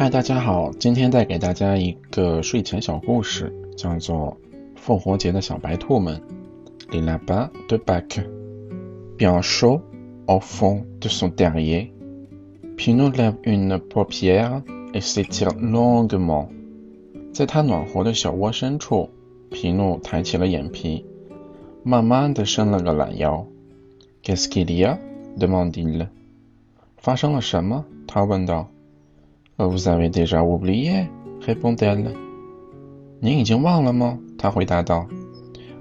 嗨，大家好，今天带给大家一个睡前小故事，叫做《复活节的小白兔们》。Les lapins de Pâques. Bien chaud au fond de son terrier, Pino lève une paupière et s'étire longuement. 在他暖和的小窝深处，皮诺抬起了眼皮，慢慢的伸了个懒腰。Qu'est-ce qu'il y a? demanda-t-il. 发生了什么？他问道。Vous avez déjà oublié? répondit-elle. 您已经忘了吗？他回答道。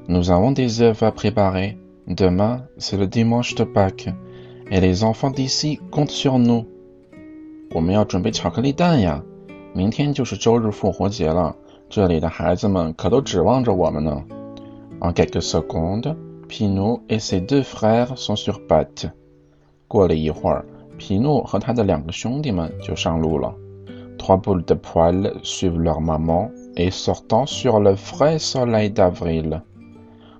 Nous avons des œufs à préparer. Demain, c'est le dimanche de Pâques, et les enfants d'ici comptent sur nous. 我们要准备巧克力蛋呀！明天就是周日复活节了，这里的孩子们可都指望着我们呢。En quelques secondes, Pinot et ses deux frères sont sur pattes. 过了一会儿，皮诺和他的两个兄弟们就上路了。 Trois boules de poils suivent leur maman et sortent sur le frais soleil d'avril.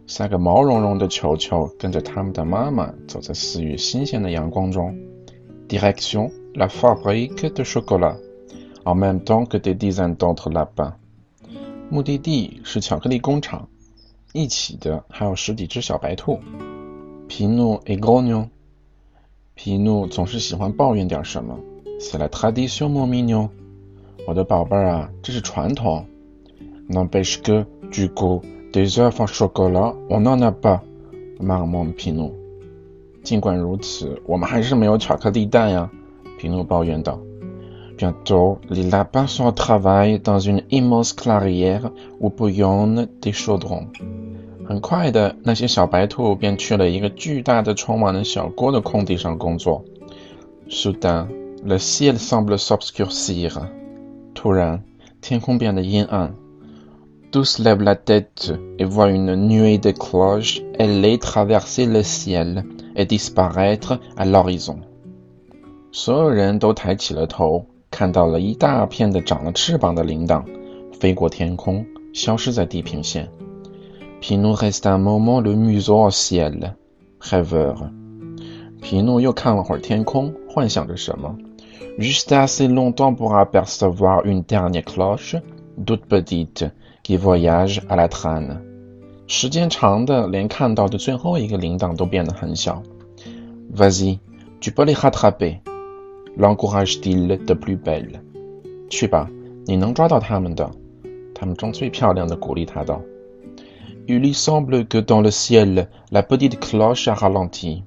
三个毛茸茸的球球跟着他们的妈妈走在四月新鲜的阳光中。Direction la fabrique de chocolat, en même temps que des dizaines d'autres lapins. 目的地是巧克力工厂，一起的还有十几只小白兔。Pinot est grognon. 皮诺总是喜欢抱怨点什么。C'est la tradition, mon mignon. 我的宝贝儿啊，这是传统。N'empêche que, du coup, des œufs en chocolat, on n'en a pas. marmonne Pinot. 尽管如此，我们还是没有巧克力蛋呀。皮诺抱怨道。Bientôt, les lapins sont au travail dans une immense clairière où bouillonnent des chaudrons. 很快的，那些小白兔便去了一个巨大的、充满了小锅的空地上工作。Soudain, le ciel semble s'obscurcir. 突然，天空变得阴暗。Tous lèvent la tête et voient une nuée de cloches aller traverser le ciel et disparaître à l'horizon。所有人都抬起了头，看到了一大片的长了翅膀的铃铛飞过天空，消失在地平线。皮诺 reste un moment le museau au ciel, rêveur。皮诺又看了会儿天空，幻想着什么。 juste assez longtemps pour apercevoir une dernière cloche, toute petite, qui voyage à la traîne. 时间长的，连看到的最后一个铃铛都变得很小。Vas-y, tu peux les rattraper, l'encourage-t-il de plus belle. 去吧，你能抓到他们的。他们中最漂亮的鼓励他道。Il lui semble que dans le ciel, la petite cloche a ralenti.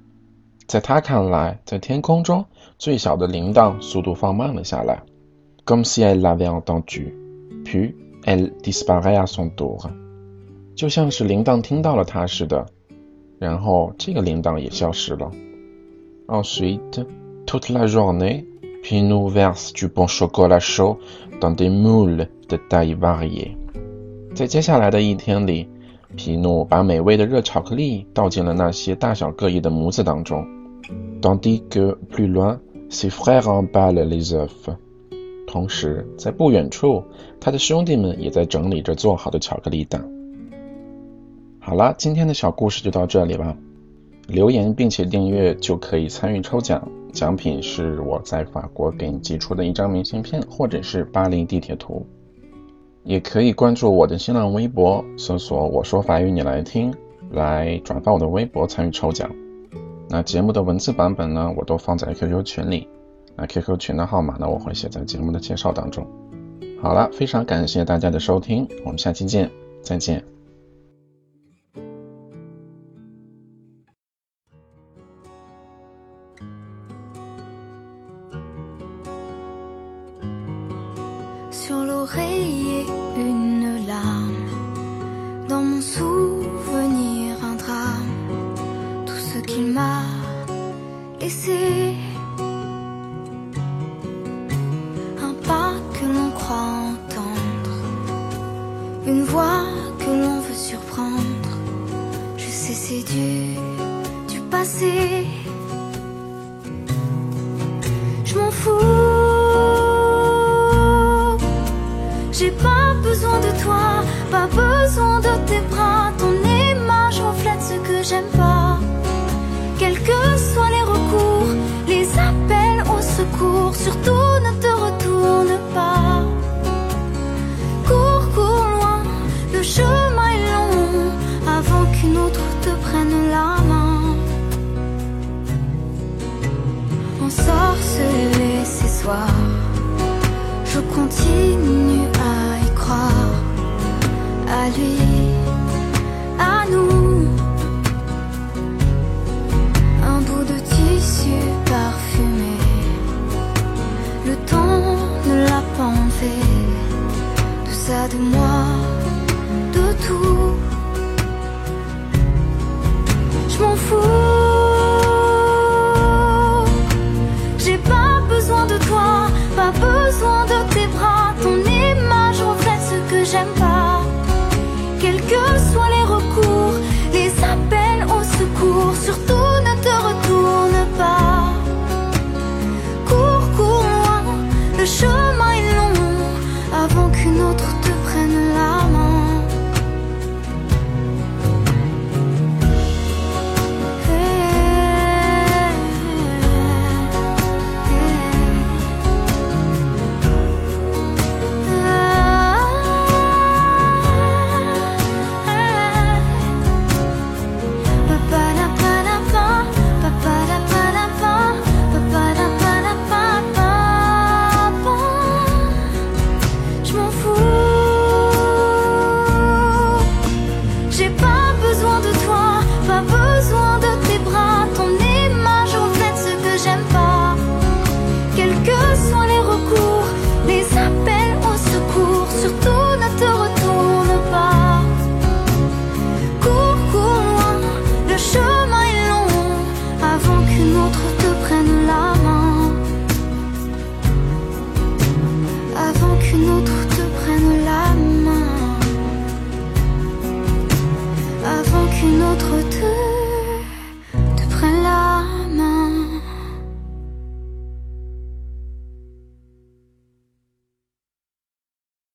在他看来，在天空中。最小的铃铛速度放慢了下来，comme si elle l'avait entendu, puis elle disparaît à son tour，就像是铃铛听到了它似的，然后这个铃铛也消失了。Ensuite, toute la journée, Pinot verse du bon chocolat chaud dans des moules de taille variée。在接下来的一天里，皮诺把美味的热巧克力倒进了那些大小各异的模子当中，tandis que plus loin Ses frères emballent les œufs。同时，在不远处，他的兄弟们也在整理着做好的巧克力蛋。好了，今天的小故事就到这里吧。留言并且订阅就可以参与抽奖，奖品是我在法国给你寄出的一张明信片，或者是巴黎地铁图。也可以关注我的新浪微博，搜索“我说法语你来听”，来转发我的微博参与抽奖。那节目的文字版本呢，我都放在 QQ 群里。那 QQ 群的号码呢，我会写在节目的介绍当中。好了，非常感谢大家的收听，我们下期见，再见。Un pas que l'on croit entendre. Une voix que l'on veut surprendre. Je sais, c'est du, du passé. De moi, de tout. Je m'en fous. J'ai pas besoin de toi, pas besoin de tes bras. Ton image reflète ce que j'aime pas. Quels que soient les recours, les appels au secours, surtout ne te retourne pas. Cours, cours loin, le chemin est long avant qu'une autre